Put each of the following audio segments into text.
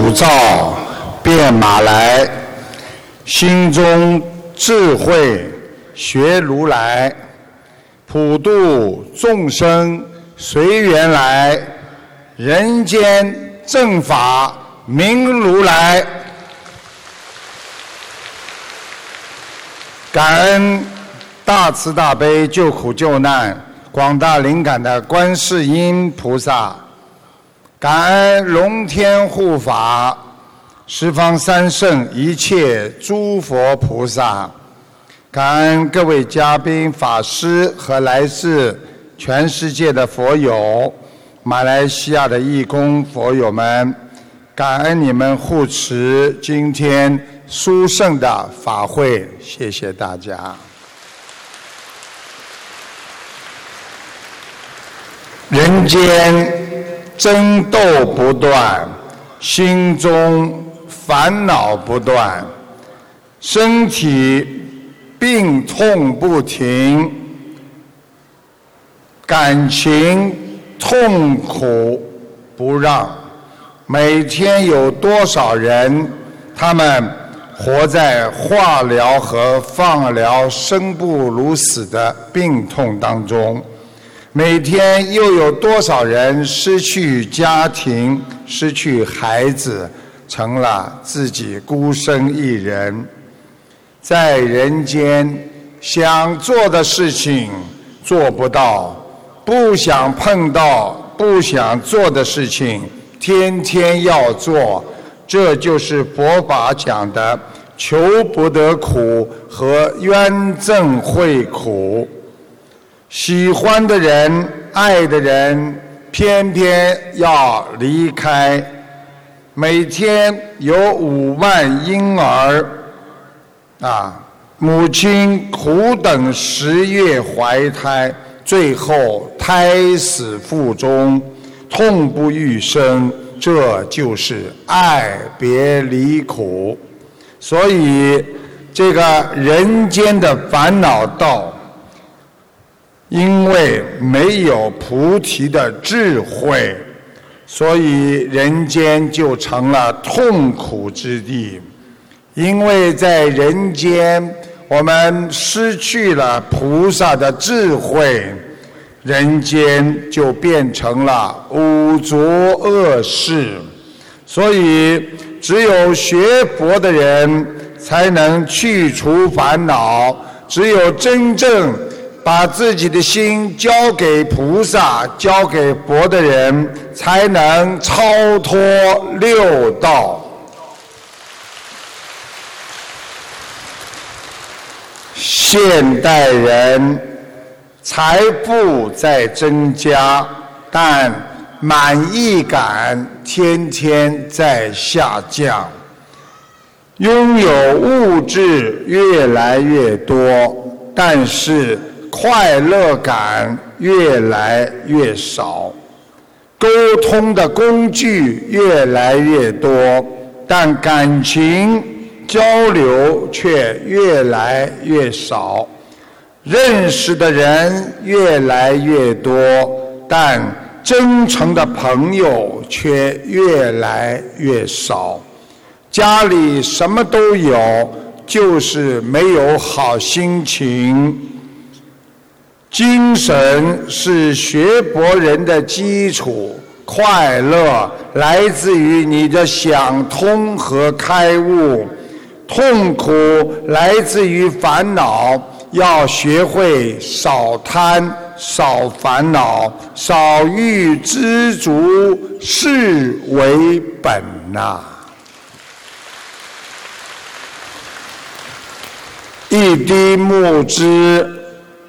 鼓噪变马来，心中智慧学如来，普度众生随缘来，人间正法明如来。感恩大慈大悲救苦救难广大灵感的观世音菩萨。感恩龙天护法、十方三圣一切诸佛菩萨，感恩各位嘉宾、法师和来自全世界的佛友、马来西亚的义工佛友们，感恩你们护持今天殊胜的法会，谢谢大家。人间。争斗不断，心中烦恼不断，身体病痛不停，感情痛苦不让。每天有多少人，他们活在化疗和放疗生不如死的病痛当中？每天又有多少人失去家庭、失去孩子，成了自己孤身一人，在人间想做的事情做不到，不想碰到、不想做的事情，天天要做，这就是佛法讲的“求不得苦”和“冤憎会苦”。喜欢的人、爱的人，偏偏要离开。每天有五万婴儿，啊，母亲苦等十月怀胎，最后胎死腹中，痛不欲生，这就是爱别离苦。所以，这个人间的烦恼道。因为没有菩提的智慧，所以人间就成了痛苦之地。因为在人间，我们失去了菩萨的智慧，人间就变成了五浊恶世。所以，只有学佛的人才能去除烦恼，只有真正。把自己的心交给菩萨、交给佛的人，才能超脱六道。现代人财富在增加，但满意感天天在下降，拥有物质越来越多，但是。快乐感越来越少，沟通的工具越来越多，但感情交流却越来越少。认识的人越来越多，但真诚的朋友却越来越少。家里什么都有，就是没有好心情。精神是学博人的基础，快乐来自于你的想通和开悟，痛苦来自于烦恼。要学会少贪、少烦恼、少欲，知足是为本呐。一滴墨汁。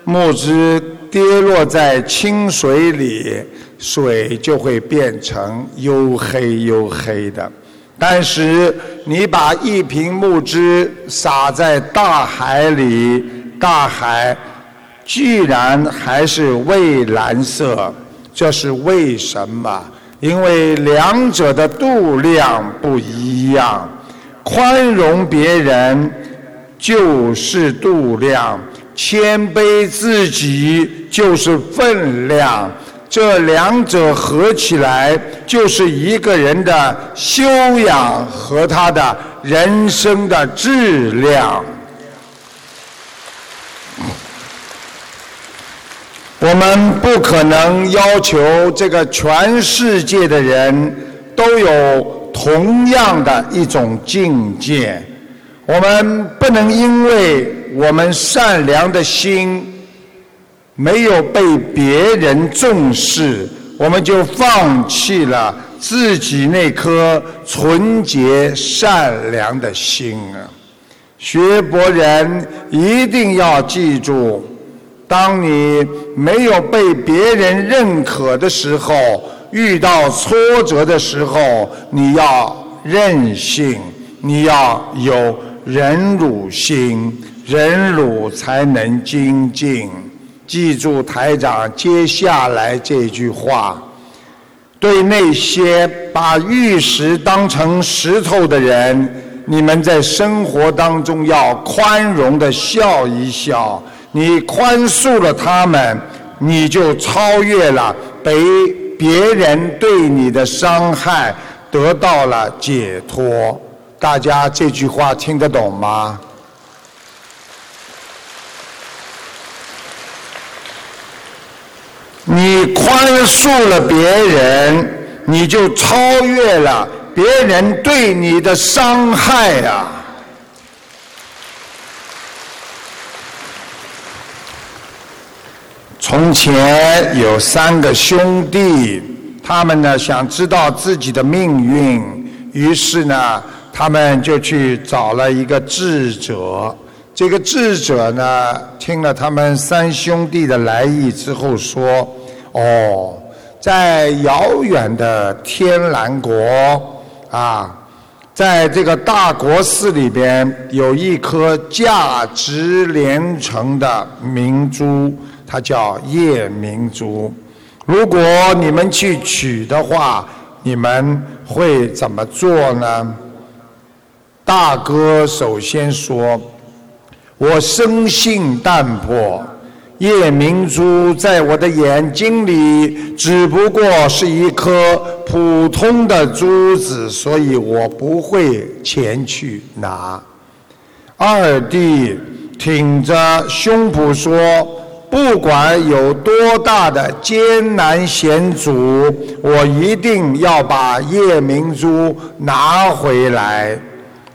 木汁跌落在清水里，水就会变成黝黑黝黑的。但是你把一瓶木汁洒在大海里，大海居然还是蔚蓝色。这是为什么？因为两者的度量不一样。宽容别人就是度量。谦卑自己就是分量，这两者合起来就是一个人的修养和他的人生的质量。我们不可能要求这个全世界的人都有同样的一种境界。我们不能因为我们善良的心没有被别人重视，我们就放弃了自己那颗纯洁善良的心啊！学博人一定要记住。当你没有被别人认可的时候，遇到挫折的时候，你要任性，你要有忍辱心，忍辱才能精进。记住台长接下来这句话：对那些把玉石当成石头的人，你们在生活当中要宽容的笑一笑。你宽恕了他们，你就超越了被别人对你的伤害，得到了解脱。大家这句话听得懂吗？你宽恕了别人，你就超越了别人对你的伤害呀。从前有三个兄弟，他们呢想知道自己的命运，于是呢，他们就去找了一个智者。这个智者呢，听了他们三兄弟的来意之后说：“哦，在遥远的天蓝国啊，在这个大国寺里边，有一颗价值连城的明珠。”它叫夜明珠，如果你们去取的话，你们会怎么做呢？大哥首先说：“我生性淡泊，夜明珠在我的眼睛里只不过是一颗普通的珠子，所以我不会前去拿。”二弟挺着胸脯说。不管有多大的艰难险阻，我一定要把夜明珠拿回来。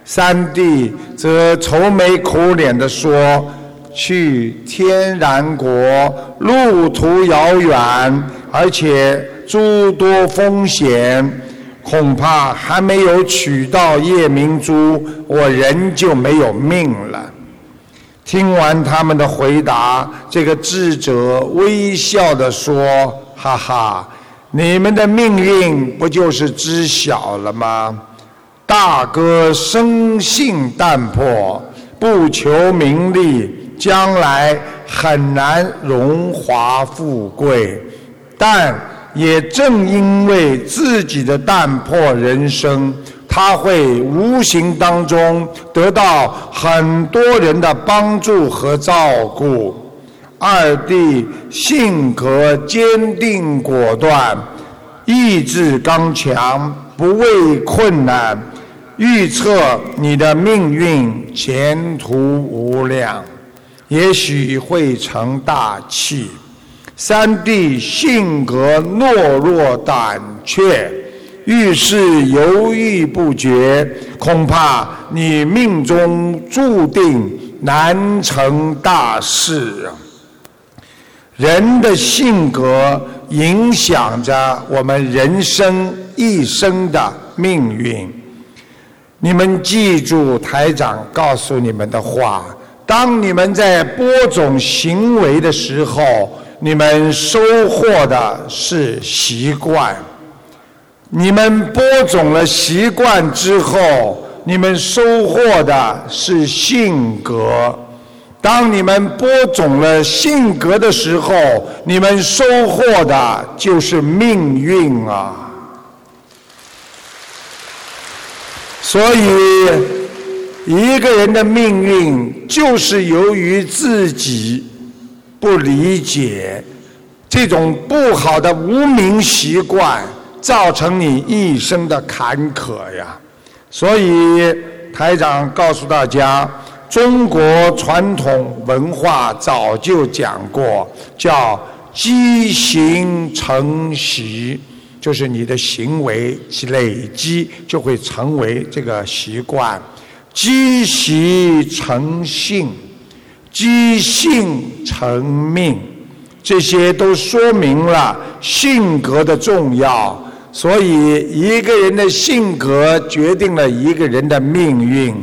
三弟则愁眉苦脸地说：“去天然国，路途遥远，而且诸多风险，恐怕还没有取到夜明珠，我人就没有命了。”听完他们的回答，这个智者微笑地说：“哈哈，你们的命运不就是知晓了吗？大哥生性淡泊，不求名利，将来很难荣华富贵。但也正因为自己的淡泊人生。”他会无形当中得到很多人的帮助和照顾。二弟性格坚定果断，意志刚强，不畏困难，预测你的命运前途无量，也许会成大器。三弟性格懦弱胆怯。遇事犹豫不决，恐怕你命中注定难成大事啊！人的性格影响着我们人生一生的命运。你们记住台长告诉你们的话：当你们在播种行为的时候，你们收获的是习惯。你们播种了习惯之后，你们收获的是性格。当你们播种了性格的时候，你们收获的就是命运啊！所以，一个人的命运就是由于自己不理解。这种不好的无名习惯，造成你一生的坎坷呀。所以台长告诉大家，中国传统文化早就讲过，叫积形成习，就是你的行为累积就会成为这个习惯，积习成性，积性成命。这些都说明了性格的重要，所以一个人的性格决定了一个人的命运，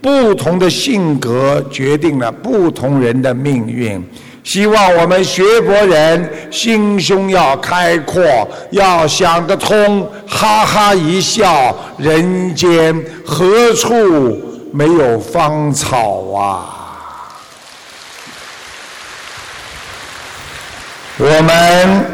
不同的性格决定了不同人的命运。希望我们学佛人心胸要开阔，要想得通，哈哈一笑，人间何处没有芳草啊！我们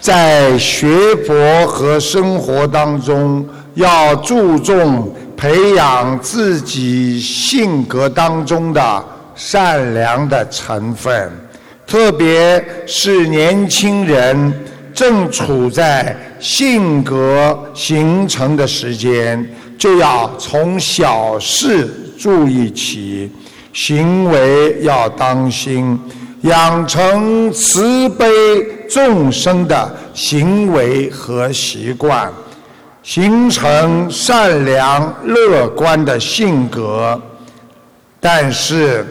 在学佛和生活当中，要注重培养自己性格当中的善良的成分，特别是年轻人正处在性格形成的时间，就要从小事注意起，行为要当心。养成慈悲众生的行为和习惯，形成善良乐观的性格。但是，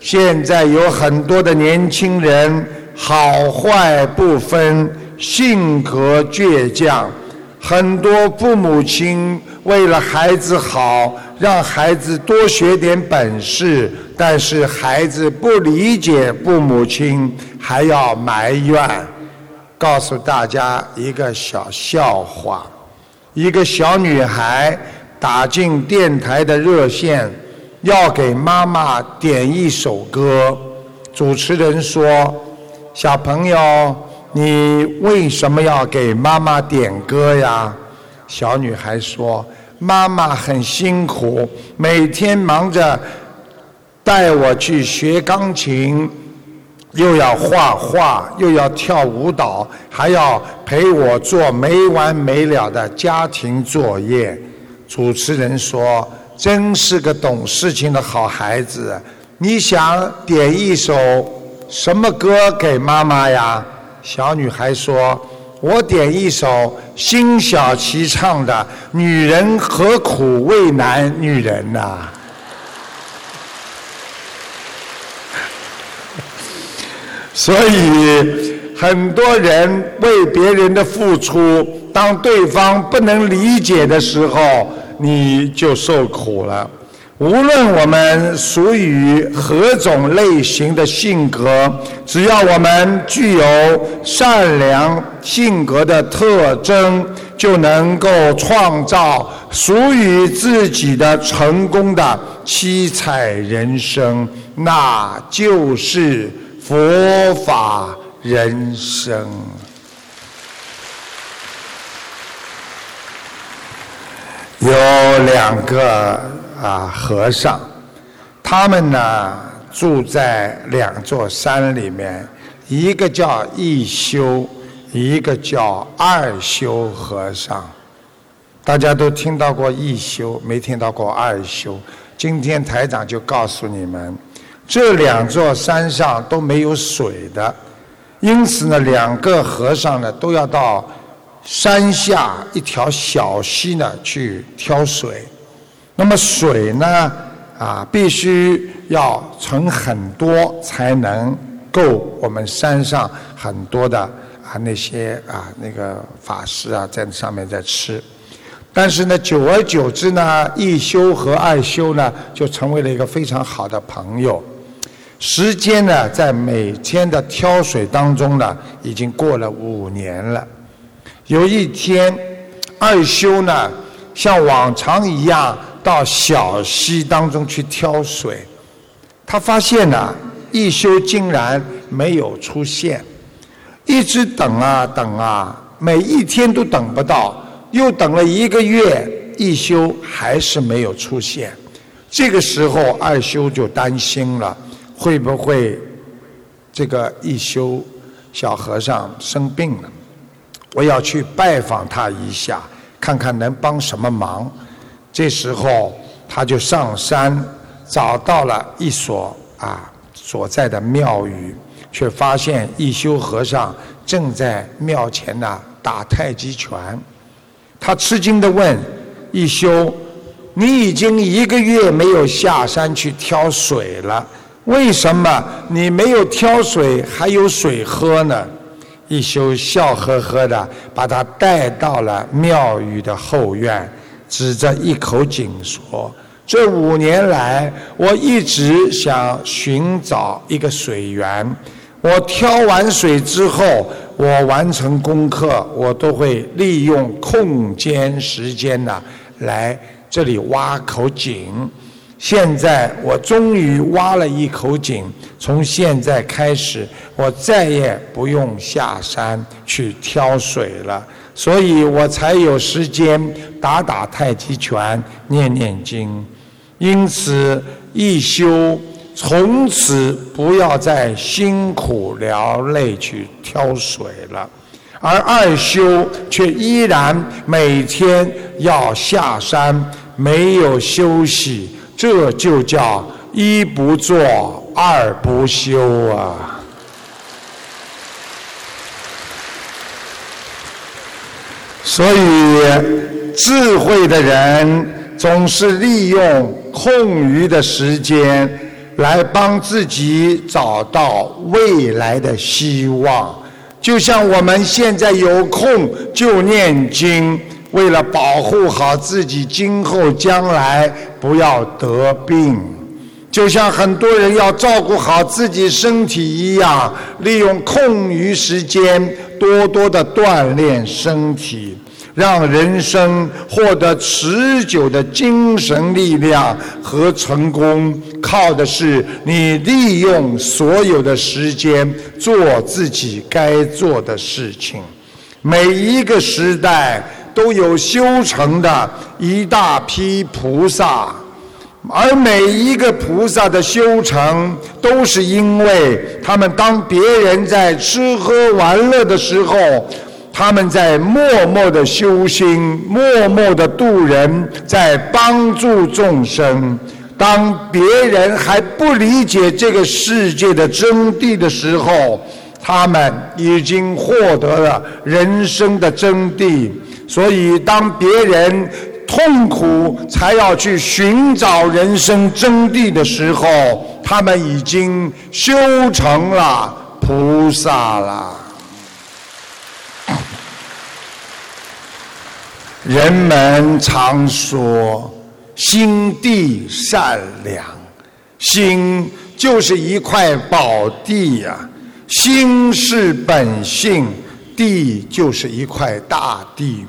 现在有很多的年轻人好坏不分，性格倔强。很多父母亲为了孩子好，让孩子多学点本事。但是孩子不理解父母亲，还要埋怨。告诉大家一个小笑话：一个小女孩打进电台的热线，要给妈妈点一首歌。主持人说：“小朋友，你为什么要给妈妈点歌呀？”小女孩说：“妈妈很辛苦，每天忙着。”带我去学钢琴，又要画画，又要跳舞蹈，还要陪我做没完没了的家庭作业。主持人说：“真是个懂事情的好孩子。”你想点一首什么歌给妈妈呀？小女孩说：“我点一首辛晓琪唱的《女人何苦为难女人》呐。”所以，很多人为别人的付出，当对方不能理解的时候，你就受苦了。无论我们属于何种类型的性格，只要我们具有善良性格的特征，就能够创造属于自己的成功的七彩人生，那就是。佛法人生有两个啊和尚，他们呢住在两座山里面，一个叫一休，一个叫二休和尚。大家都听到过一休，没听到过二休。今天台长就告诉你们。这两座山上都没有水的，因此呢，两个和尚呢都要到山下一条小溪呢去挑水。那么水呢，啊，必须要存很多才能够我们山上很多的啊那些啊那个法师啊在上面在吃。但是呢，久而久之呢，一休和二休呢就成为了一个非常好的朋友。时间呢，在每天的挑水当中呢，已经过了五年了。有一天，二修呢，像往常一样到小溪当中去挑水，他发现呢，一休竟然没有出现，一直等啊等啊，每一天都等不到，又等了一个月，一休还是没有出现。这个时候，二修就担心了。会不会这个一休小和尚生病了，我要去拜访他一下，看看能帮什么忙。这时候他就上山，找到了一所啊所在的庙宇，却发现一休和尚正在庙前呢打太极拳。他吃惊地问一休：“你已经一个月没有下山去挑水了。”为什么你没有挑水，还有水喝呢？一休笑呵呵的把他带到了庙宇的后院，指着一口井说：“这五年来，我一直想寻找一个水源。我挑完水之后，我完成功课，我都会利用空间时间呢，来这里挖口井。”现在我终于挖了一口井，从现在开始，我再也不用下山去挑水了，所以我才有时间打打太极拳、念念经。因此，一休从此不要再辛苦劳累去挑水了，而二休却依然每天要下山，没有休息。这就叫一不做二不休啊！所以，智慧的人总是利用空余的时间来帮自己找到未来的希望。就像我们现在有空就念经。为了保护好自己，今后将来不要得病，就像很多人要照顾好自己身体一样，利用空余时间多多的锻炼身体，让人生获得持久的精神力量和成功，靠的是你利用所有的时间做自己该做的事情。每一个时代。都有修成的一大批菩萨，而每一个菩萨的修成，都是因为他们当别人在吃喝玩乐的时候，他们在默默的修心，默默的度人，在帮助众生。当别人还不理解这个世界的真谛的时候，他们已经获得了人生的真谛。所以，当别人痛苦才要去寻找人生真谛的时候，他们已经修成了菩萨了。人们常说，心地善良，心就是一块宝地呀。心是本性，地就是一块大地。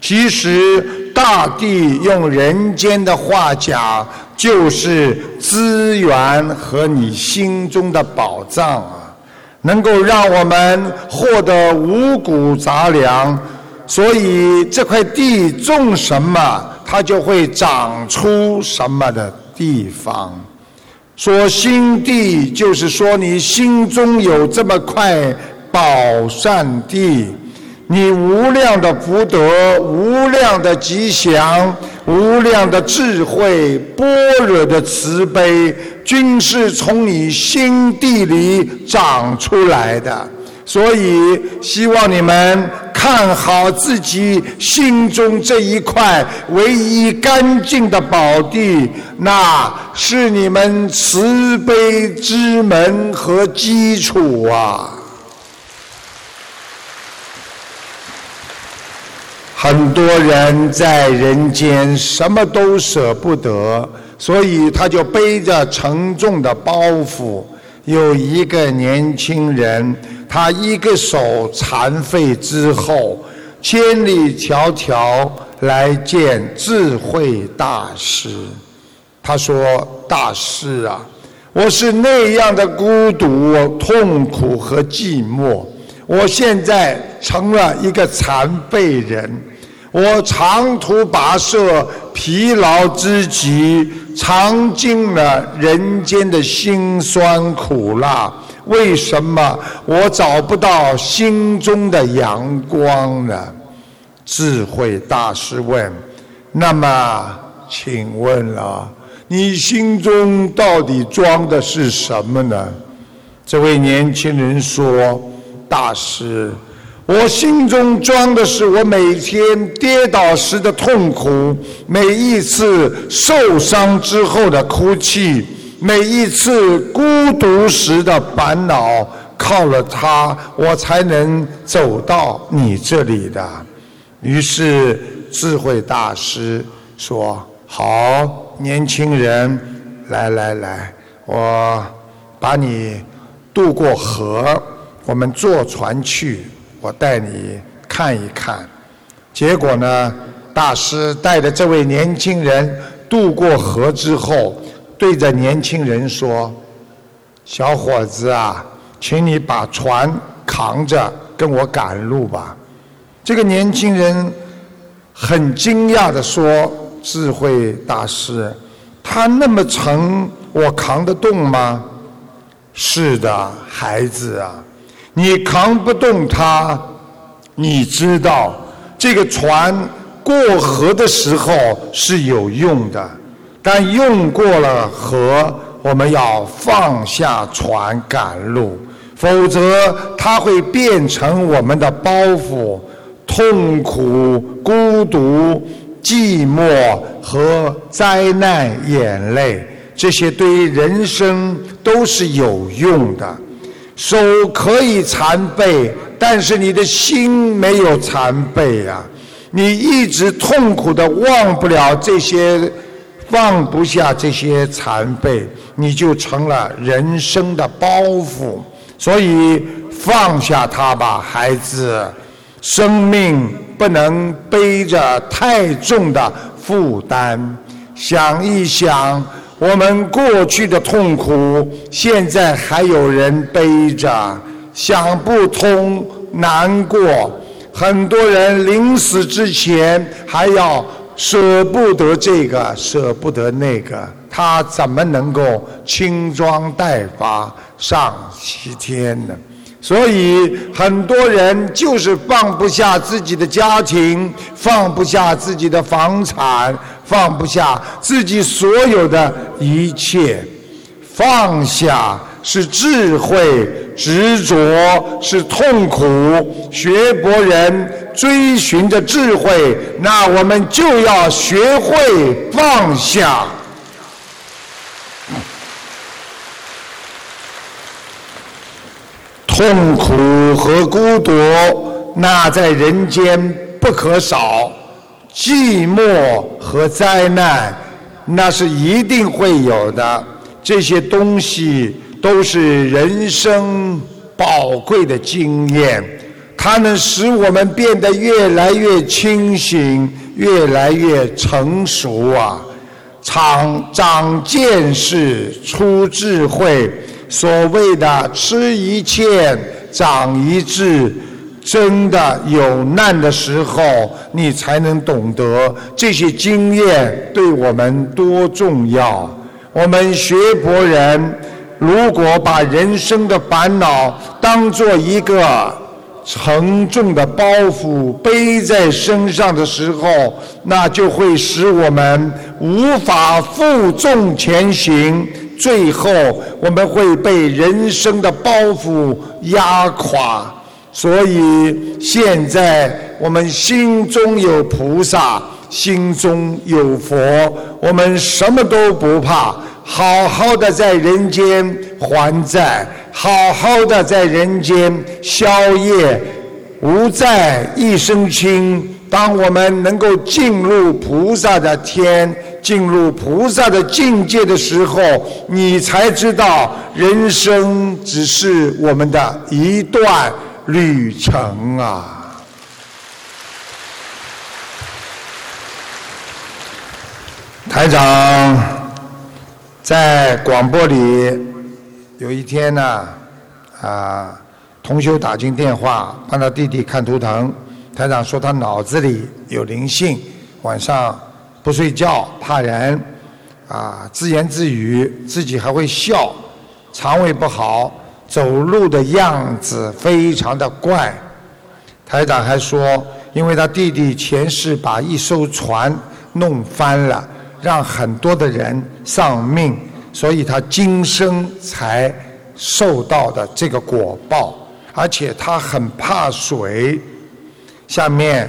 其实，大地用人间的话讲，就是资源和你心中的宝藏啊，能够让我们获得五谷杂粮。所以，这块地种什么，它就会长出什么的地方。说心地，就是说你心中有这么块宝善地。你无量的福德、无量的吉祥、无量的智慧、般若的慈悲，均是从你心地里长出来的。所以，希望你们看好自己心中这一块唯一干净的宝地，那是你们慈悲之门和基础啊。很多人在人间什么都舍不得，所以他就背着沉重的包袱。有一个年轻人，他一个手残废之后，千里迢迢来见智慧大师。他说：“大师啊，我是那样的孤独、痛苦和寂寞，我现在成了一个残废人。”我长途跋涉，疲劳之极，尝尽了人间的辛酸苦辣，为什么我找不到心中的阳光呢？智慧大师问：“那么，请问了，你心中到底装的是什么呢？”这位年轻人说：“大师。”我心中装的是我每天跌倒时的痛苦，每一次受伤之后的哭泣，每一次孤独时的烦恼。靠了它，我才能走到你这里的。于是智慧大师说：“好，年轻人，来来来，我把你渡过河，我们坐船去。”我带你看一看，结果呢？大师带着这位年轻人渡过河之后，对着年轻人说：“小伙子啊，请你把船扛着跟我赶路吧。”这个年轻人很惊讶的说：“智慧大师，他那么沉，我扛得动吗？”“是的，孩子啊。”你扛不动它，你知道这个船过河的时候是有用的，但用过了河，我们要放下船赶路，否则它会变成我们的包袱，痛苦、孤独、寂寞和灾难、眼泪，这些对于人生都是有用的。手可以残废，但是你的心没有残废呀！你一直痛苦的忘不了这些，放不下这些残废，你就成了人生的包袱。所以放下它吧，孩子，生命不能背着太重的负担。想一想。我们过去的痛苦，现在还有人背着，想不通，难过。很多人临死之前还要舍不得这个，舍不得那个，他怎么能够轻装待发上西天呢？所以很多人就是放不下自己的家庭，放不下自己的房产，放不下自己所有的一切。放下是智慧，执着是痛苦。学博人追寻着智慧，那我们就要学会放下。痛苦和孤独，那在人间不可少；寂寞和灾难，那是一定会有的。这些东西都是人生宝贵的经验，它能使我们变得越来越清醒，越来越成熟啊！长长见识，出智慧。所谓的吃一堑长一智，真的有难的时候，你才能懂得这些经验对我们多重要。我们学佛人，如果把人生的烦恼当做一个沉重的包袱背在身上的时候，那就会使我们无法负重前行。最后，我们会被人生的包袱压垮。所以，现在我们心中有菩萨，心中有佛，我们什么都不怕，好好的在人间还债，好好的在人间消业，无债一身轻。当我们能够进入菩萨的天。进入菩萨的境界的时候，你才知道人生只是我们的一段旅程啊！台长在广播里有一天呢，啊，同修打进电话帮他弟弟看图腾，台长说他脑子里有灵性，晚上。不睡觉，怕人，啊，自言自语，自己还会笑，肠胃不好。走路的样子非常的怪。台长还说，因为他弟弟前世把一艘船弄翻了，让很多的人丧命，所以他今生才受到的这个果报。而且他很怕水。下面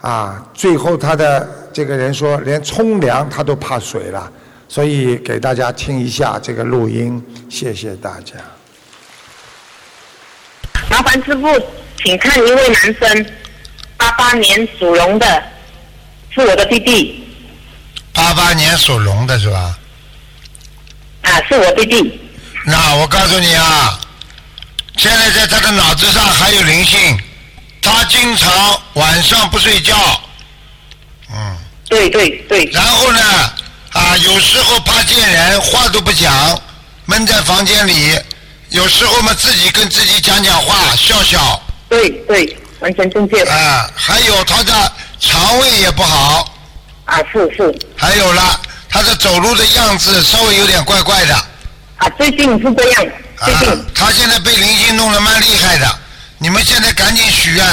啊，最后他的这个人说，连冲凉他都怕水了。所以给大家听一下这个录音，谢谢大家。麻烦师傅，请看一位男生，八八年属龙的，是我的弟弟。八八年属龙的是吧？啊，是我弟弟。那我告诉你啊，现在在他的脑子上还有灵性，他经常晚上不睡觉。嗯。对对对。然后呢？啊，有时候怕见人，话都不讲，闷在房间里。有时候嘛，自己跟自己讲讲话，笑笑。对对，完全正确。啊，还有他的肠胃也不好。啊，是是。还有了，他的走路的样子稍微有点怪怪的。啊，最近是这样。最近。他现在被灵性弄得蛮厉害的，你们现在赶紧许愿，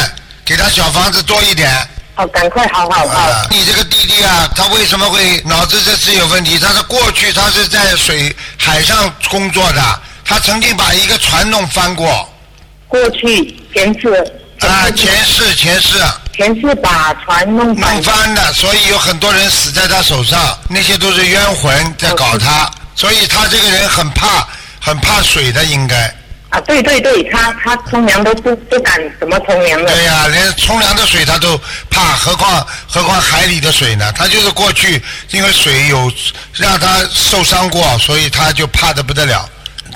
给他小房子多一点。好，赶快，好好好。你这个弟弟啊，他为什么会脑子这次有问题？他是过去他是在水海上工作的，他曾经把一个船弄翻过。过去前世。啊，前世前世。前世把船弄翻。弄翻的，所以有很多人死在他手上，那些都是冤魂在搞他，所以他这个人很怕，很怕水的，应该。啊，对对对，他他冲凉都不不敢怎么冲凉了。对呀，连冲凉的水他都怕，何况何况海里的水呢？他就是过去因为水有让他受伤过，所以他就怕的不得了。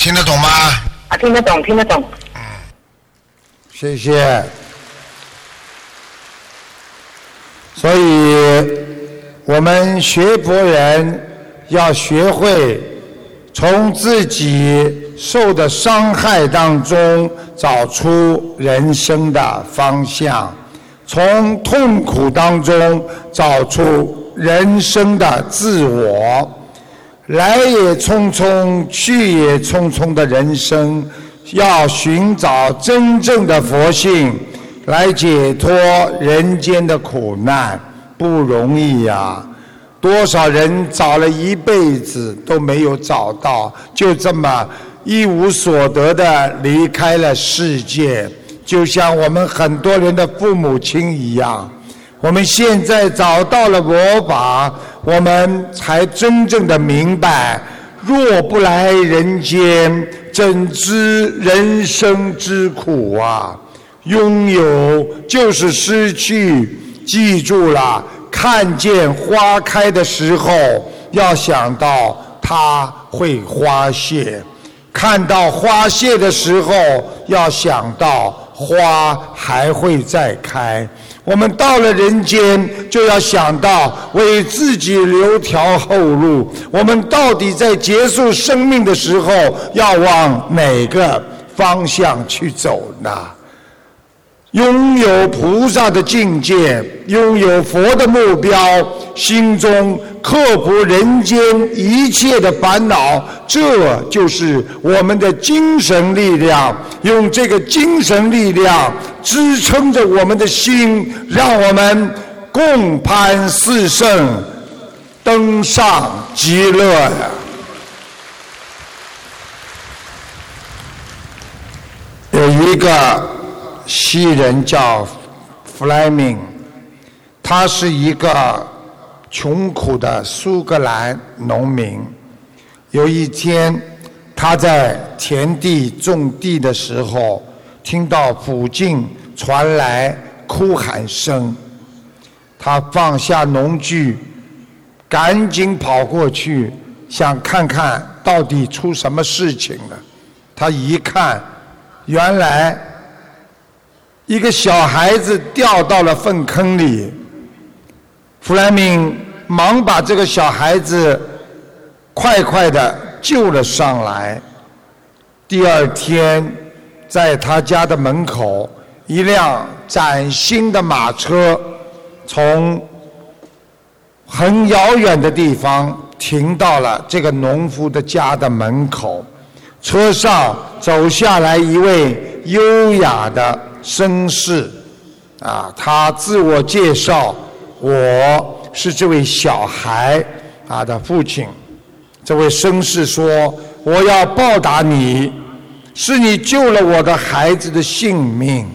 听得懂吗？啊，听得懂，听得懂。嗯，谢谢。所以我们学佛人要学会从自己。受的伤害当中找出人生的方向，从痛苦当中找出人生的自我。来也匆匆，去也匆匆的人生，要寻找真正的佛性，来解脱人间的苦难，不容易呀！多少人找了一辈子都没有找到，就这么。一无所得的离开了世界，就像我们很多人的父母亲一样。我们现在找到了佛法，我们才真正的明白：若不来人间，怎知人生之苦啊？拥有就是失去，记住了，看见花开的时候，要想到它会花谢。看到花谢的时候，要想到花还会再开。我们到了人间，就要想到为自己留条后路。我们到底在结束生命的时候，要往哪个方向去走呢？拥有菩萨的境界，拥有佛的目标，心中克服人间一切的烦恼，这就是我们的精神力量。用这个精神力量支撑着我们的心，让我们共攀四圣，登上极乐。有一个。西人叫弗莱明，他是一个穷苦的苏格兰农民。有一天，他在田地种地的时候，听到附近传来哭喊声。他放下农具，赶紧跑过去，想看看到底出什么事情了。他一看，原来。一个小孩子掉到了粪坑里，弗莱明忙把这个小孩子快快的救了上来。第二天，在他家的门口，一辆崭新的马车从很遥远的地方停到了这个农夫的家的门口，车上走下来一位优雅的绅士，啊，他自我介绍，我是这位小孩啊的父亲。这位绅士说：“我要报答你，是你救了我的孩子的性命。”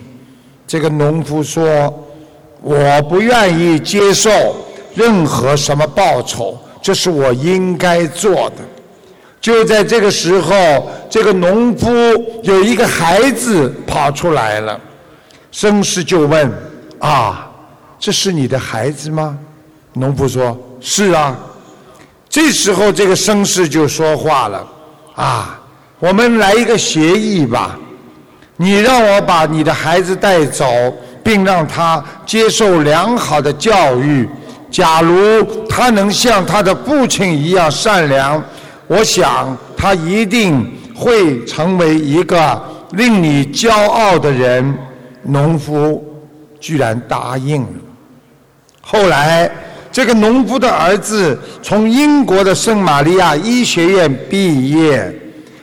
这个农夫说：“我不愿意接受任何什么报酬，这是我应该做的。”就在这个时候，这个农夫有一个孩子跑出来了，绅士就问：“啊，这是你的孩子吗？”农夫说：“是啊。”这时候，这个绅士就说话了：“啊，我们来一个协议吧。”你让我把你的孩子带走，并让他接受良好的教育。假如他能像他的父亲一样善良，我想他一定会成为一个令你骄傲的人。农夫居然答应了。后来，这个农夫的儿子从英国的圣玛利亚医学院毕业，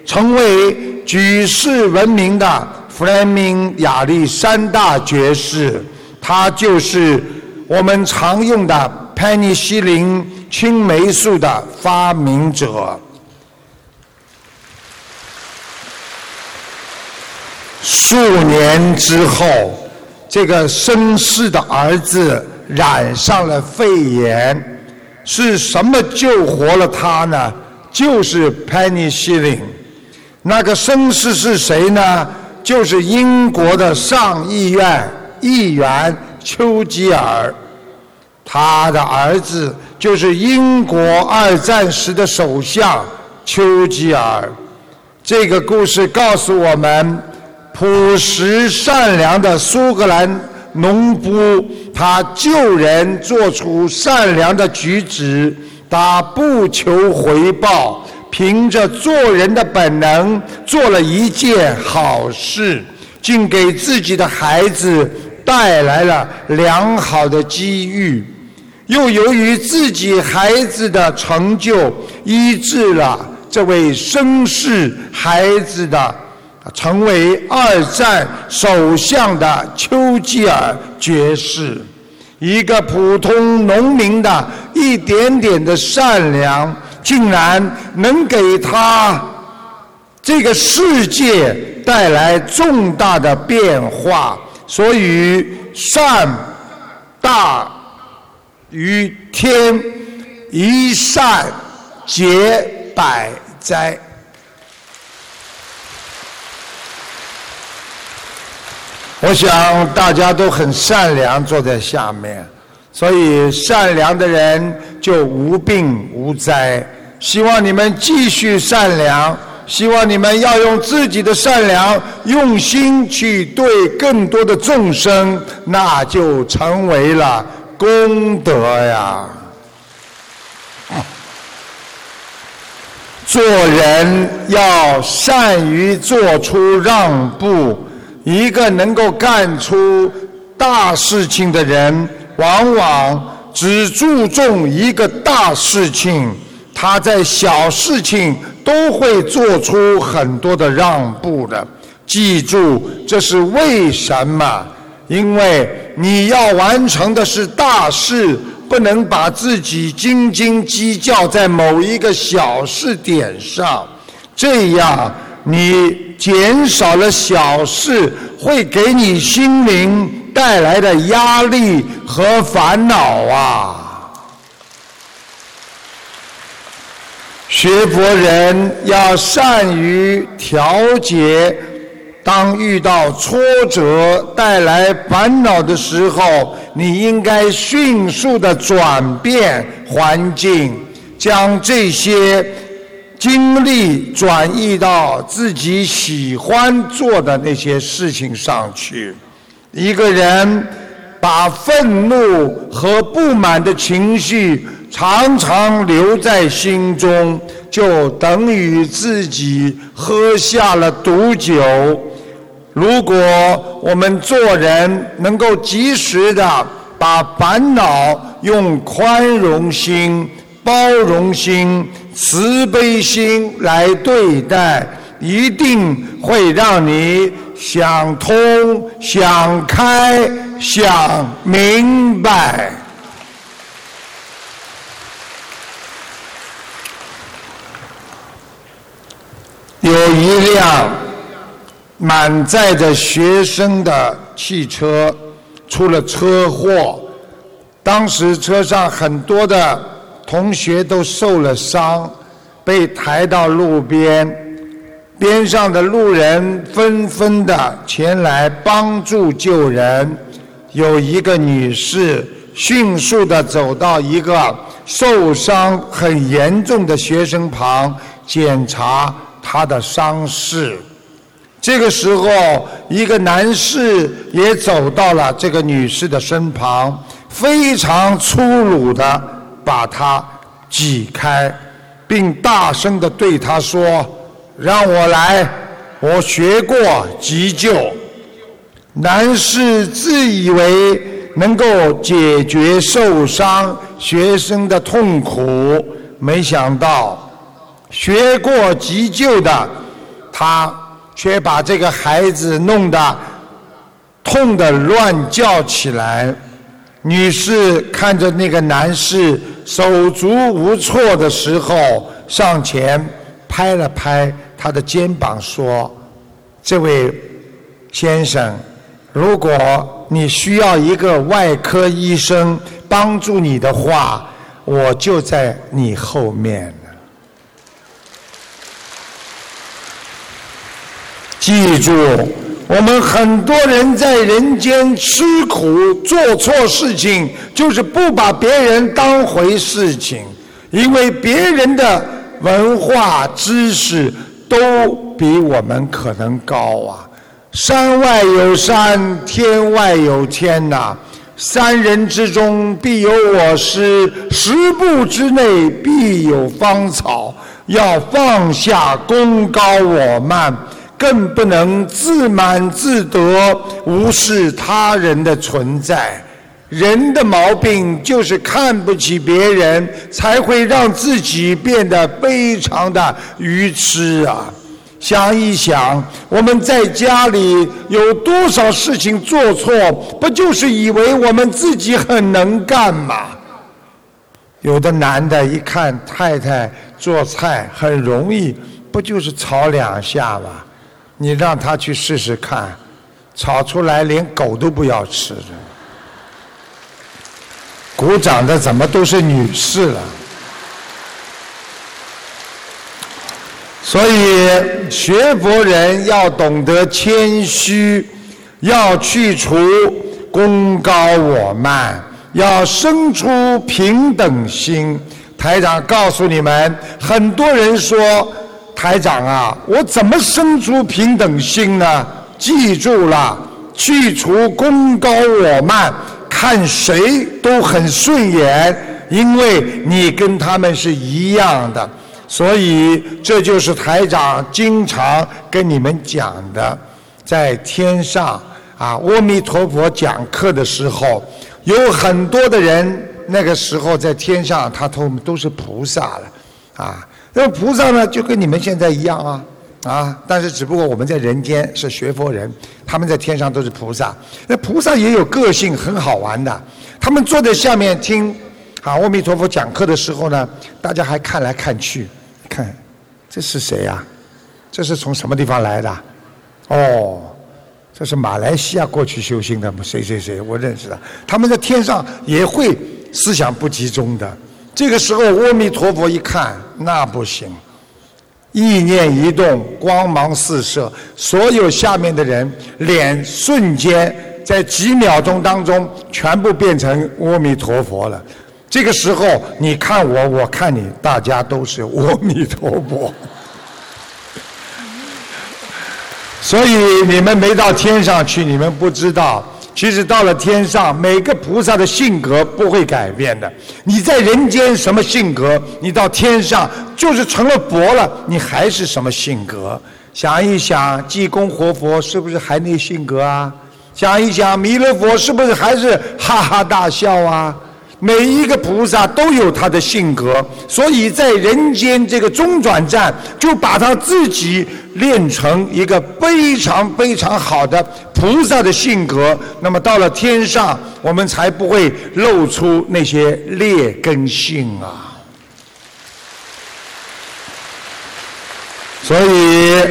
成为举世闻名的。弗莱明亚历山大爵士，他就是我们常用的潘尼西林青霉素的发明者。数年之后，这个绅士的儿子染上了肺炎，是什么救活了他呢？就是潘尼西林。那个绅士是谁呢？就是英国的上议院议员丘吉尔，他的儿子就是英国二战时的首相丘吉尔。这个故事告诉我们，朴实善良的苏格兰农夫，他救人做出善良的举止，他不求回报。凭着做人的本能，做了一件好事，竟给自己的孩子带来了良好的机遇，又由于自己孩子的成就，医治了这位绅士孩子的，成为二战首相的丘吉尔爵士，一个普通农民的一点点的善良。竟然能给他这个世界带来重大的变化，所以善大于天，一善解百灾。我想大家都很善良，坐在下面。所以善良的人就无病无灾。希望你们继续善良，希望你们要用自己的善良用心去对更多的众生，那就成为了功德呀。做人要善于做出让步，一个能够干出大事情的人。往往只注重一个大事情，他在小事情都会做出很多的让步的。记住，这是为什么？因为你要完成的是大事，不能把自己斤斤计较在某一个小事点上。这样，你减少了小事，会给你心灵。带来的压力和烦恼啊！学佛人要善于调节，当遇到挫折带来烦恼的时候，你应该迅速的转变环境，将这些精力转移到自己喜欢做的那些事情上去。一个人把愤怒和不满的情绪常常留在心中，就等于自己喝下了毒酒。如果我们做人能够及时的把烦恼用宽容心、包容心、慈悲心来对待。一定会让你想通、想开、想明白。有一辆满载着学生的汽车出了车祸，当时车上很多的同学都受了伤，被抬到路边，边上的路人纷纷的前来帮助救人。有一个女士迅速的走到一个受伤很严重的学生旁检查。他的伤势，这个时候，一个男士也走到了这个女士的身旁，非常粗鲁的把他挤开，并大声的对他说：“让我来，我学过急救。”男士自以为能够解决受伤学生的痛苦，没想到。学过急救的他，却把这个孩子弄得痛得乱叫起来。女士看着那个男士手足无措的时候，上前拍了拍他的肩膀，说：“这位先生，如果你需要一个外科医生帮助你的话，我就在你后面。”记住，我们很多人在人间吃苦、做错事情，就是不把别人当回事情，因为别人的文化知识都比我们可能高啊。山外有山，天外有天呐。三人之中必有我师，十步之内必有芳草。要放下功高我慢。更不能自满自得，无视他人的存在。人的毛病就是看不起别人，才会让自己变得非常的愚痴啊！想一想，我们在家里有多少事情做错，不就是以为我们自己很能干吗？有的男的一看太太做菜很容易，不就是炒两下吗？你让他去试试看，炒出来连狗都不要吃。鼓掌的怎么都是女士了？所以学佛人要懂得谦虚，要去除功高我慢，要生出平等心。台长告诉你们，很多人说。台长啊，我怎么生出平等心呢？记住了，去除功高我慢，看谁都很顺眼，因为你跟他们是一样的。所以这就是台长经常跟你们讲的，在天上啊，阿弥陀佛讲课的时候，有很多的人那个时候在天上，他都都是菩萨了啊。那菩萨呢，就跟你们现在一样啊，啊！但是只不过我们在人间是学佛人，他们在天上都是菩萨。那菩萨也有个性，很好玩的。他们坐在下面听啊阿弥陀佛讲课的时候呢，大家还看来看去，看这是谁呀？这是从什么地方来的？哦，这是马来西亚过去修行的谁谁谁，我认识的。他们在天上也会思想不集中的。这个时候，阿弥陀佛一看，那不行，意念一动，光芒四射，所有下面的人脸瞬间在几秒钟当中全部变成阿弥陀佛了。这个时候，你看我，我看你，大家都是阿弥陀佛。所以你们没到天上去，你们不知道。其实到了天上，每个菩萨的性格不会改变的。你在人间什么性格，你到天上就是成了佛了，你还是什么性格？想一想，济公活佛是不是还那性格啊？想一想，弥勒佛是不是还是哈哈大笑啊？每一个菩萨都有他的性格，所以在人间这个中转站，就把他自己练成一个非常非常好的菩萨的性格。那么到了天上，我们才不会露出那些劣根性啊。所以，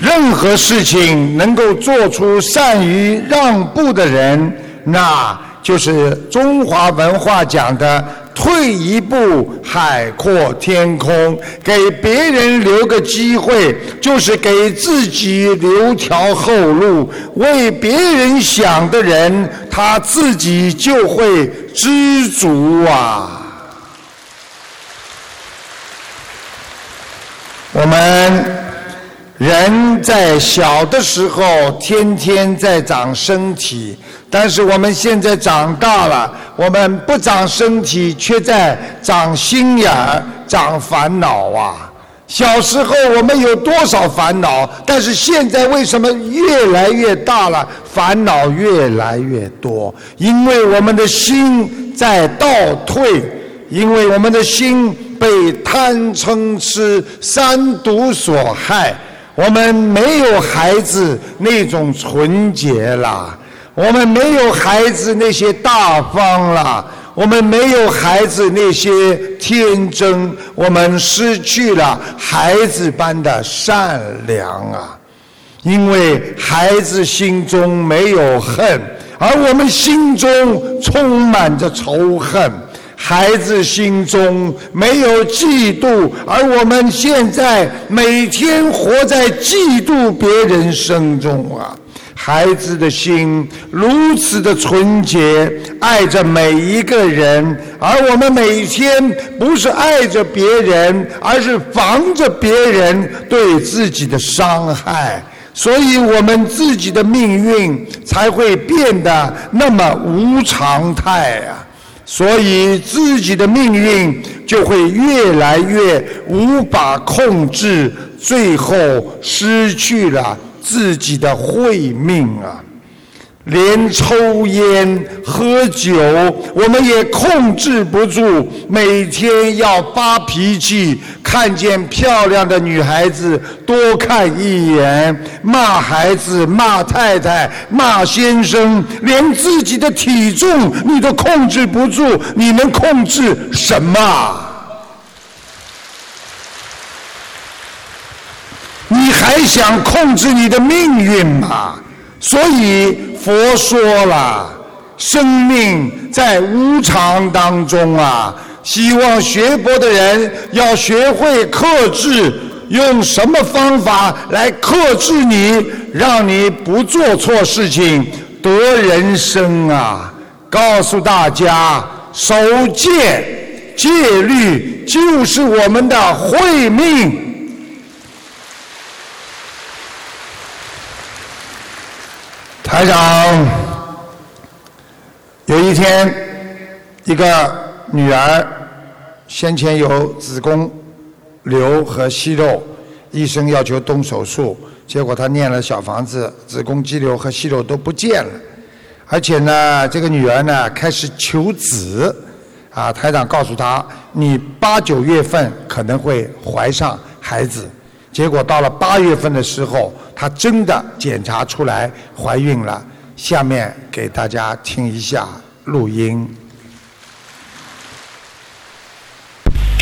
任何事情能够做出善于让步的人，那。就是中华文化讲的“退一步海阔天空”，给别人留个机会，就是给自己留条后路。为别人想的人，他自己就会知足啊。我们人在小的时候，天天在长身体。但是我们现在长大了，我们不长身体，却在长心眼儿、长烦恼啊！小时候我们有多少烦恼？但是现在为什么越来越大了，烦恼越来越多？因为我们的心在倒退，因为我们的心被贪嗔痴三毒所害，我们没有孩子那种纯洁了。我们没有孩子那些大方了，我们没有孩子那些天真，我们失去了孩子般的善良啊！因为孩子心中没有恨，而我们心中充满着仇恨；孩子心中没有嫉妒，而我们现在每天活在嫉妒别人生中啊！孩子的心如此的纯洁，爱着每一个人，而我们每天不是爱着别人，而是防着别人对自己的伤害，所以我们自己的命运才会变得那么无常态啊！所以自己的命运就会越来越无法控制，最后失去了。自己的慧命啊，连抽烟喝酒，我们也控制不住，每天要发脾气，看见漂亮的女孩子多看一眼，骂孩子、骂太太、骂先生，连自己的体重你都控制不住，你能控制什么？你还想控制你的命运吗？所以佛说了，生命在无常当中啊。希望学佛的人要学会克制，用什么方法来克制你，让你不做错事情，得人生啊！告诉大家，守戒戒律就是我们的慧命。台长，有一天，一个女儿先前有子宫瘤和息肉，医生要求动手术，结果她念了小房子，子宫肌瘤和息肉都不见了，而且呢，这个女儿呢开始求子，啊，台长告诉她，你八九月份可能会怀上孩子。结果到了八月份的时候，她真的检查出来怀孕了。下面给大家听一下录音。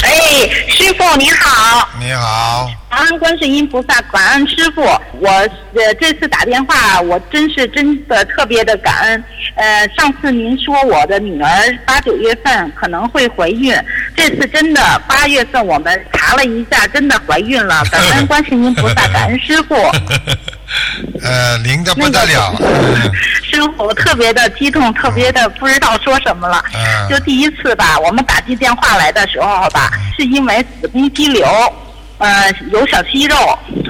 哎，师傅您好。你好。感恩观世音菩萨，感恩师傅。我呃这次打电话，我真是真的特别的感恩。呃，上次您说我的女儿八九月份可能会怀孕，这次真的八月份我们查了一下，真的怀孕了。感恩观世音菩萨，感恩师傅。呃，灵的不得了。师傅特别的激动，特别的不知道说什么了。就第一次吧，我们打进电话来的时候吧，是因为子宫肌瘤。呃，有小息肉，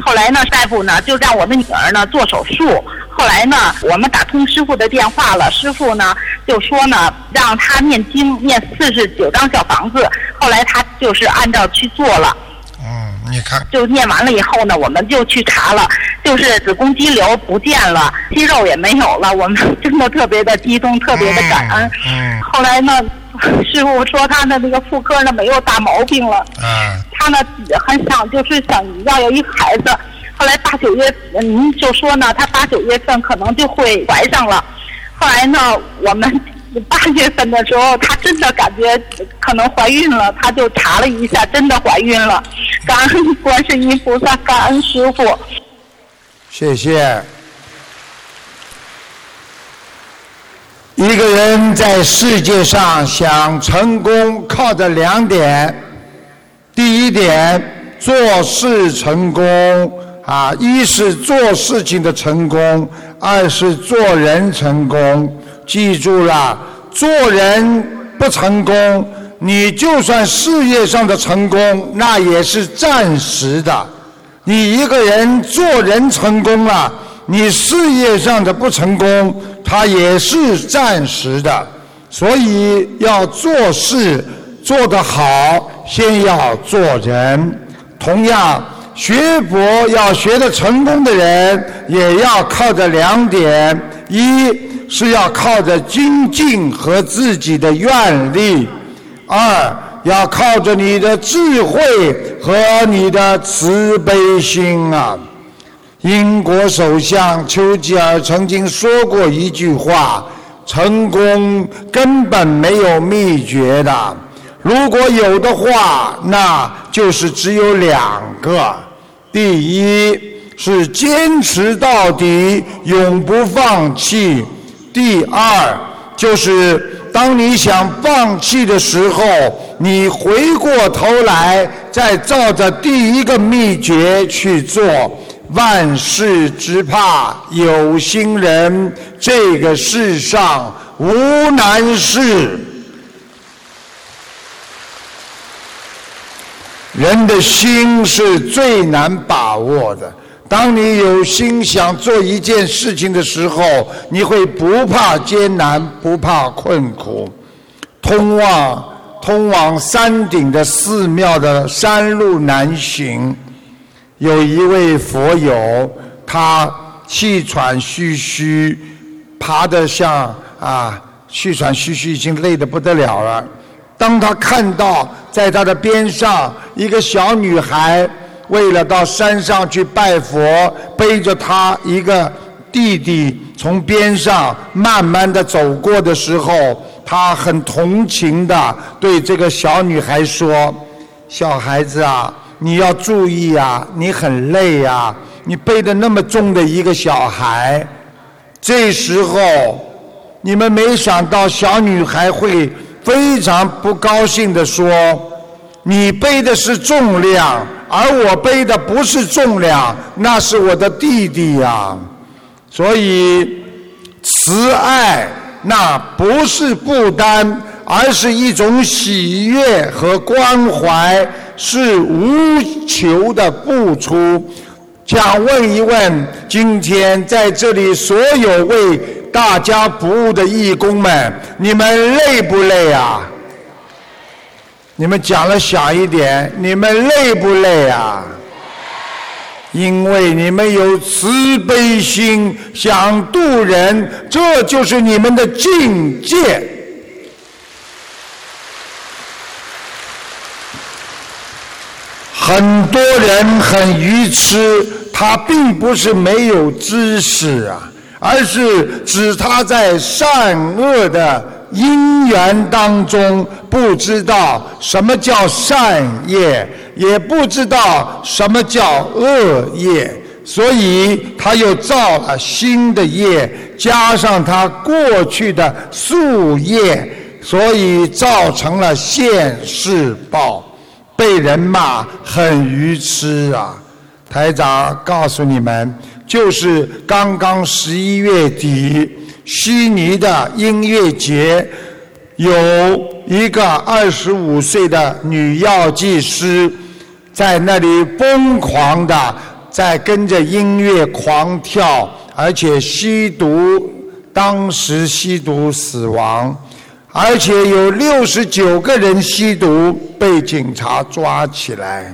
后来呢，大夫呢就让我们女儿呢做手术。后来呢，我们打通师傅的电话了，师傅呢就说呢，让他念经念四十九张小房子。后来他就是按照去做了。嗯，你看。就念完了以后呢，我们就去查了，就是子宫肌瘤不见了，肌肉也没有了，我们真的特别的激动，特别的感恩。嗯。后来呢？师傅说他的那个妇科呢没有大毛病了。嗯。他呢很想就是想要有一孩子，后来八九月您就说呢，他八九月份可能就会怀上了。后来呢，我们八月份的时候，她真的感觉可能怀孕了，她就查了一下，真的怀孕了。感恩观世音菩萨，感恩师傅。谢谢。一个人在世界上想成功，靠着两点：第一点，做事成功啊，一是做事情的成功，二是做人成功。记住了，做人不成功，你就算事业上的成功，那也是暂时的。你一个人做人成功了，你事业上的不成功。它也是暂时的，所以要做事做得好，先要做人。同样，学佛要学得成功的人，也要靠着两点：一是要靠着精进和自己的愿力；二要靠着你的智慧和你的慈悲心啊。英国首相丘吉尔曾经说过一句话：“成功根本没有秘诀的，如果有的话，那就是只有两个。第一是坚持到底，永不放弃；第二就是当你想放弃的时候，你回过头来再照着第一个秘诀去做。”万事只怕有心人，这个世上无难事。人的心是最难把握的。当你有心想做一件事情的时候，你会不怕艰难，不怕困苦。通往通往山顶的寺庙的山路难行。有一位佛友，他气喘吁吁，爬得像啊，气喘吁吁，已经累得不得了了。当他看到在他的边上一个小女孩，为了到山上去拜佛，背着他一个弟弟从边上慢慢的走过的时候，他很同情的对这个小女孩说：“小孩子啊。”你要注意呀，你很累呀，你背的那么重的一个小孩，这时候你们没想到小女孩会非常不高兴的说：“你背的是重量，而我背的不是重量，那是我的弟弟呀。”所以慈爱那不是负担，而是一种喜悦和关怀。是无求的付出。想问一问，今天在这里所有为大家服务的义工们，你们累不累啊？你们讲了响一点，你们累不累啊？因为你们有慈悲心，想度人，这就是你们的境界。很多人很愚痴，他并不是没有知识啊，而是指他在善恶的因缘当中不知道什么叫善业，也不知道什么叫恶业，所以他又造了新的业，加上他过去的宿业，所以造成了现世报。被人骂很愚痴啊！台长告诉你们，就是刚刚十一月底，悉尼的音乐节，有一个二十五岁的女药剂师，在那里疯狂的在跟着音乐狂跳，而且吸毒，当时吸毒死亡。而且有六十九个人吸毒被警察抓起来。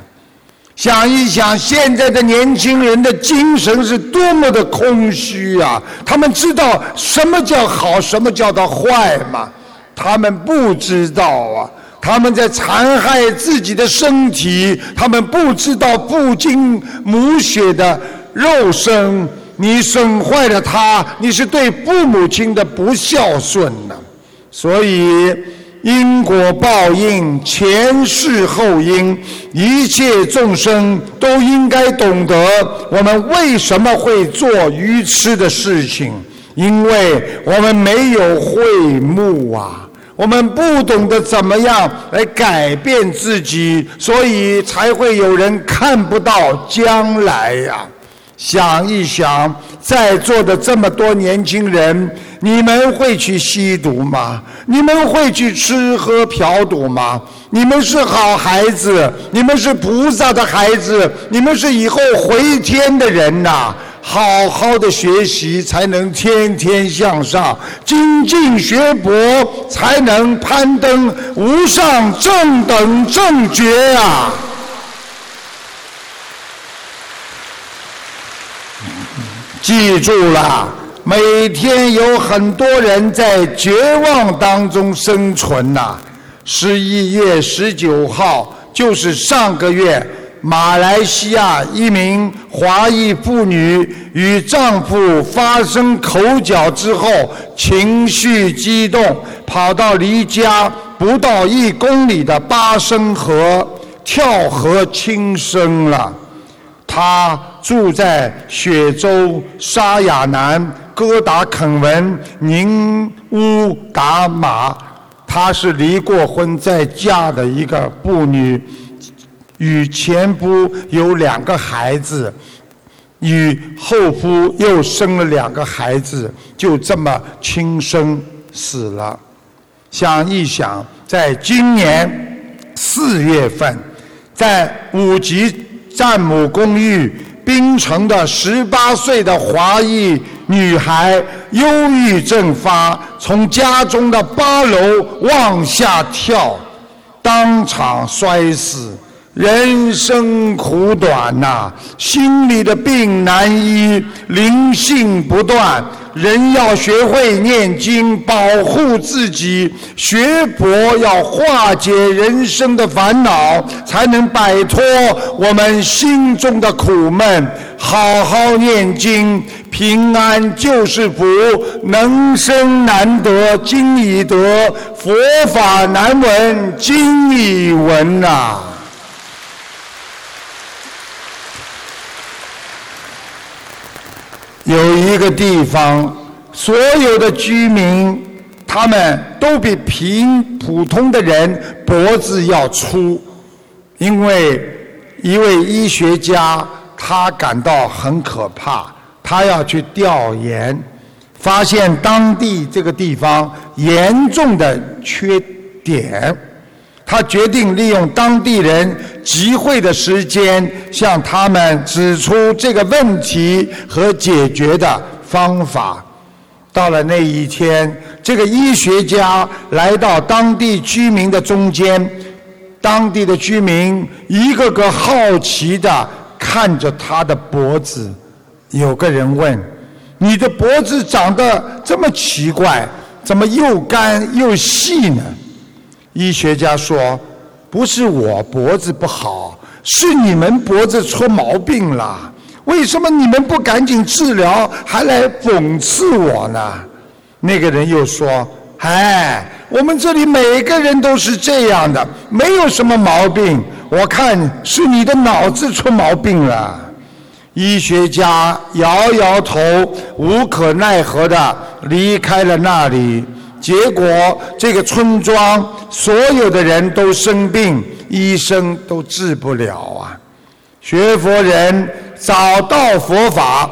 想一想，现在的年轻人的精神是多么的空虚啊！他们知道什么叫好，什么叫做坏吗？他们不知道啊，他们在残害自己的身体，他们不知道父精母血的肉身，你损坏了他，你是对父母亲的不孝顺呢。所以因果报应，前世后因，一切众生都应该懂得，我们为什么会做愚痴的事情。因为我们没有慧目啊，我们不懂得怎么样来改变自己，所以才会有人看不到将来呀。想一想，在座的这么多年轻人，你们会去吸毒吗？你们会去吃喝嫖赌吗？你们是好孩子，你们是菩萨的孩子，你们是以后回天的人呐。好好的学习，才能天天向上；精进学博，才能攀登无上正等正觉啊！记住了，每天有很多人在绝望当中生存呐。十一月十九号，就是上个月。马来西亚一名华裔妇女与丈夫发生口角之后，情绪激动，跑到离家不到一公里的巴生河跳河轻生了。她住在雪州沙雅南哥达肯文宁乌达马，她是离过婚再嫁的一个妇女。与前夫有两个孩子，与后夫又生了两个孩子，就这么轻生死了。想一想，在今年四月份，在五级战母公寓槟城的十八岁的华裔女孩，忧郁症发，从家中的八楼往下跳，当场摔死。人生苦短呐，心里的病难医，灵性不断。人要学会念经，保护自己；学佛要化解人生的烦恼，才能摆脱我们心中的苦闷。好好念经，平安就是福。能生难得经已得，佛法难闻经已闻呐。有一个地方，所有的居民，他们都比平普通的人脖子要粗，因为一位医学家他感到很可怕，他要去调研，发现当地这个地方严重的缺点。他决定利用当地人集会的时间，向他们指出这个问题和解决的方法。到了那一天，这个医学家来到当地居民的中间，当地的居民一个个好奇地看着他的脖子。有个人问：“你的脖子长得这么奇怪，怎么又干又细呢？”医学家说：“不是我脖子不好，是你们脖子出毛病了。为什么你们不赶紧治疗，还来讽刺我呢？”那个人又说：“哎，我们这里每个人都是这样的，没有什么毛病。我看是你的脑子出毛病了。”医学家摇摇头，无可奈何地离开了那里。结果，这个村庄所有的人都生病，医生都治不了啊！学佛人找到佛法，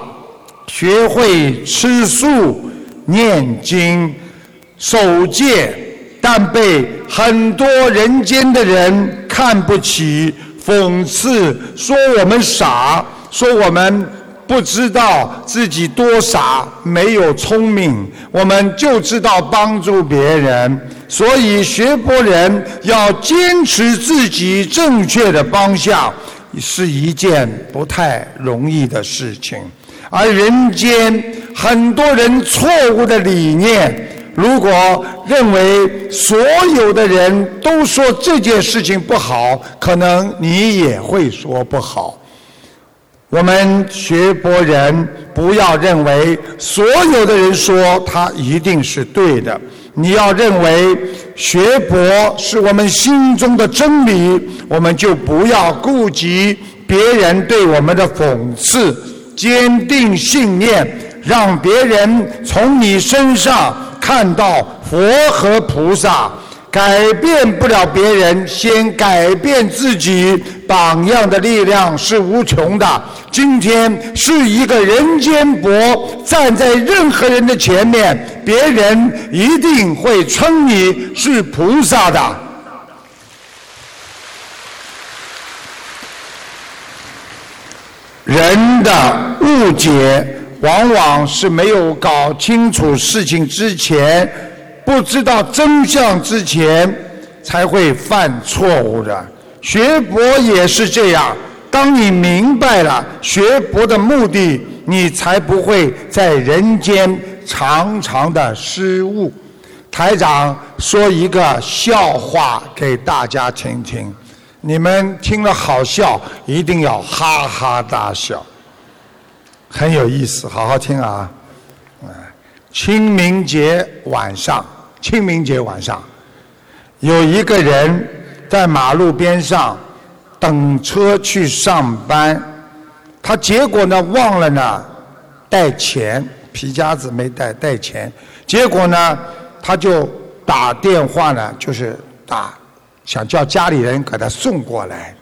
学会吃素、念经、守戒，但被很多人间的人看不起、讽刺，说我们傻，说我们。不知道自己多傻，没有聪明，我们就知道帮助别人。所以学佛人要坚持自己正确的方向，是一件不太容易的事情。而人间很多人错误的理念，如果认为所有的人都说这件事情不好，可能你也会说不好。我们学佛人不要认为所有的人说他一定是对的，你要认为学佛是我们心中的真理，我们就不要顾及别人对我们的讽刺，坚定信念，让别人从你身上看到佛和菩萨。改变不了别人，先改变自己。榜样的力量是无穷的。今天是一个人间佛站在任何人的前面，别人一定会称你是菩萨的。人的误解，往往是没有搞清楚事情之前。不知道真相之前，才会犯错误的。学佛也是这样，当你明白了学佛的目的，你才不会在人间常常的失误。台长说一个笑话给大家听听，你们听了好笑，一定要哈哈大笑，很有意思，好好听啊！清明节晚上。清明节晚上，有一个人在马路边上等车去上班，他结果呢忘了呢带钱，皮夹子没带带钱，结果呢他就打电话呢，就是打想叫家里人给他送过来。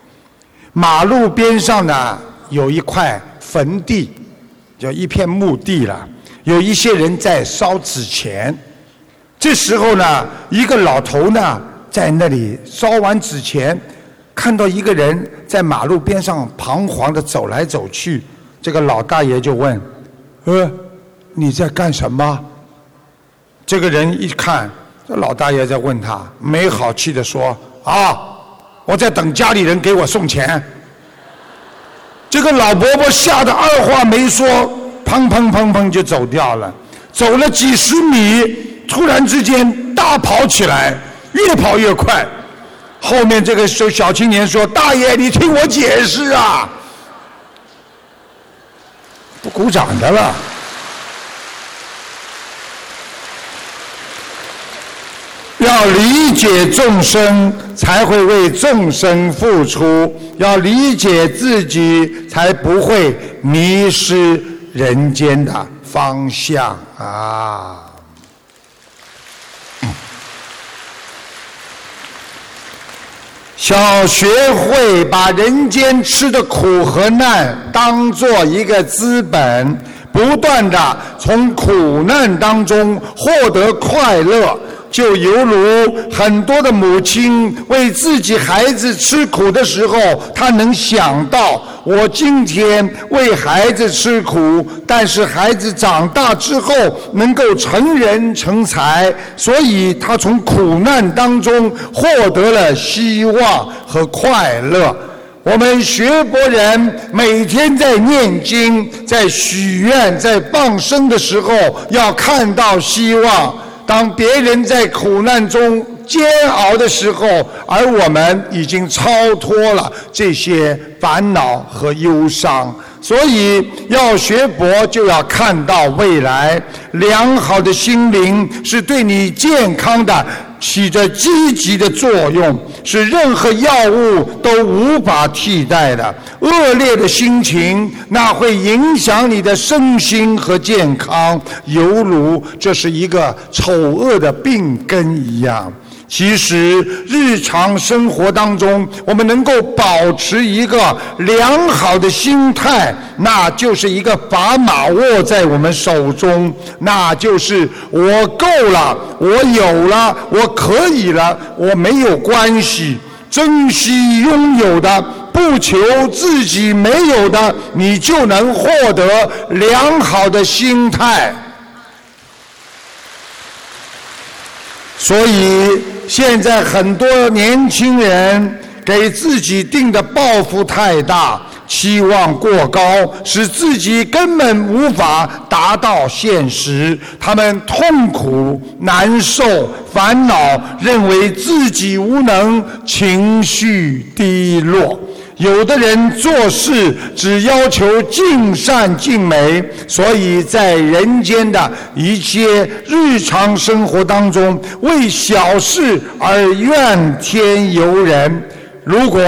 马路边上呢有一块坟地，叫一片墓地了，有一些人在烧纸钱。这时候呢，一个老头呢在那里烧完纸钱，看到一个人在马路边上彷徨的走来走去，这个老大爷就问：“呃，你在干什么？”这个人一看，这老大爷在问他，没好气的说：“啊，我在等家里人给我送钱。”这个老伯伯吓得二话没说，砰砰砰砰就走掉了，走了几十米。突然之间大跑起来，越跑越快。后面这个小小青年说：“大爷，你听我解释啊！”不鼓掌的了。要理解众生，才会为众生付出；要理解自己，才不会迷失人间的方向啊。要学会把人间吃的苦和难当做一个资本，不断的从苦难当中获得快乐。就犹如很多的母亲为自己孩子吃苦的时候，他能想到我今天为孩子吃苦，但是孩子长大之后能够成人成才，所以他从苦难当中获得了希望和快乐。我们学佛人每天在念经、在许愿、在放生的时候，要看到希望。当别人在苦难中煎熬的时候，而我们已经超脱了这些烦恼和忧伤，所以要学佛就要看到未来。良好的心灵是对你健康的。起着积极的作用，是任何药物都无法替代的。恶劣的心情，那会影响你的身心和健康，犹如这是一个丑恶的病根一样。其实，日常生活当中，我们能够保持一个良好的心态，那就是一个砝码握在我们手中，那就是我够了，我有了，我可以了，我没有关系，珍惜拥有的，不求自己没有的，你就能获得良好的心态。所以，现在很多年轻人给自己定的抱负太大，期望过高，使自己根本无法达到现实。他们痛苦、难受、烦恼，认为自己无能，情绪低落。有的人做事只要求尽善尽美，所以在人间的一切日常生活当中，为小事而怨天尤人。如果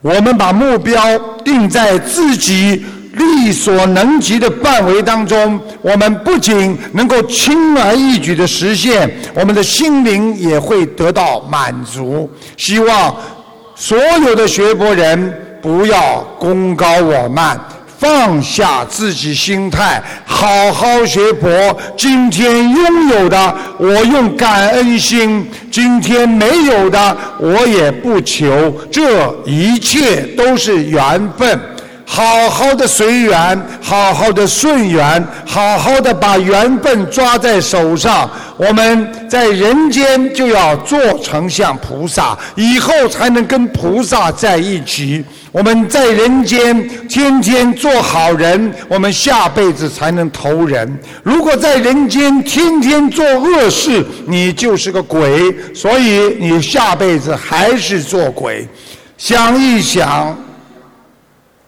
我们把目标定在自己力所能及的范围当中，我们不仅能够轻而易举的实现，我们的心灵也会得到满足。希望。所有的学佛人不要功高我慢，放下自己心态，好好学佛。今天拥有的，我用感恩心；今天没有的，我也不求。这一切都是缘分。好好的随缘，好好的顺缘，好好的把缘分抓在手上。我们在人间就要做成像菩萨，以后才能跟菩萨在一起。我们在人间天天做好人，我们下辈子才能投人。如果在人间天天做恶事，你就是个鬼，所以你下辈子还是做鬼。想一想。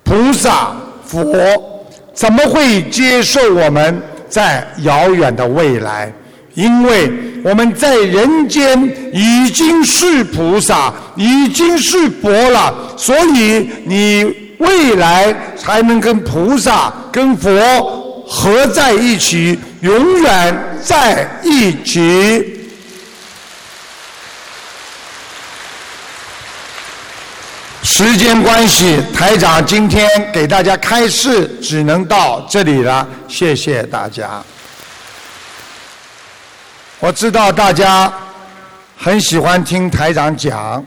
菩萨、佛怎么会接受我们在遥远的未来？因为我们在人间已经是菩萨，已经是佛了，所以你未来才能跟菩萨、跟佛合在一起，永远在一起。时间关系，台长今天给大家开示只能到这里了，谢谢大家。我知道大家很喜欢听台长讲，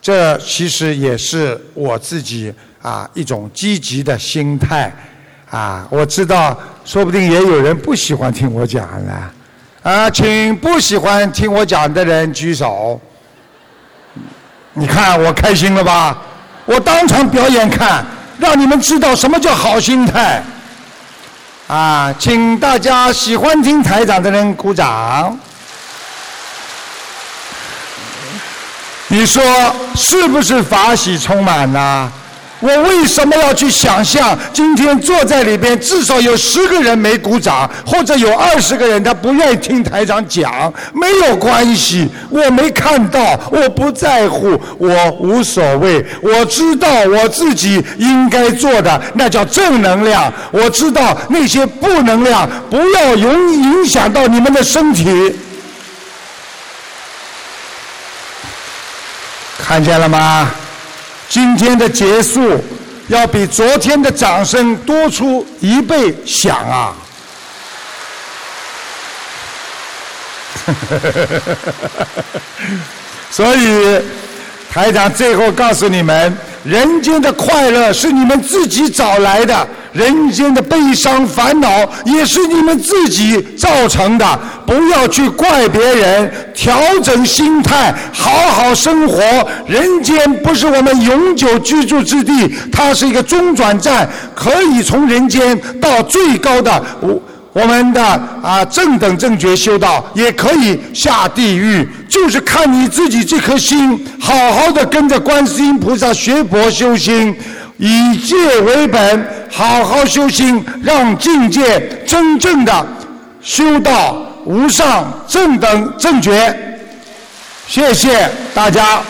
这其实也是我自己啊一种积极的心态啊。我知道，说不定也有人不喜欢听我讲呢。啊，请不喜欢听我讲的人举手。你看我开心了吧？我当场表演看，让你们知道什么叫好心态。啊，请大家喜欢听台长的人鼓掌。你说是不是法喜充满呢？我为什么要去想象今天坐在里边至少有十个人没鼓掌，或者有二十个人他不愿意听台长讲？没有关系，我没看到，我不在乎，我无所谓。我知道我自己应该做的，那叫正能量。我知道那些负能量不要影影响到你们的身体。看见了吗？今天的结束要比昨天的掌声多出一倍响啊！所以台长最后告诉你们：人间的快乐是你们自己找来的。人间的悲伤烦恼也是你们自己造成的，不要去怪别人，调整心态，好好生活。人间不是我们永久居住之地，它是一个中转站，可以从人间到最高的我我们的啊正等正觉修道，也可以下地狱，就是看你自己这颗心，好好的跟着观世音菩萨学佛修心。以戒为本，好好修心，让境界真正的修到无上正等正觉。谢谢大家。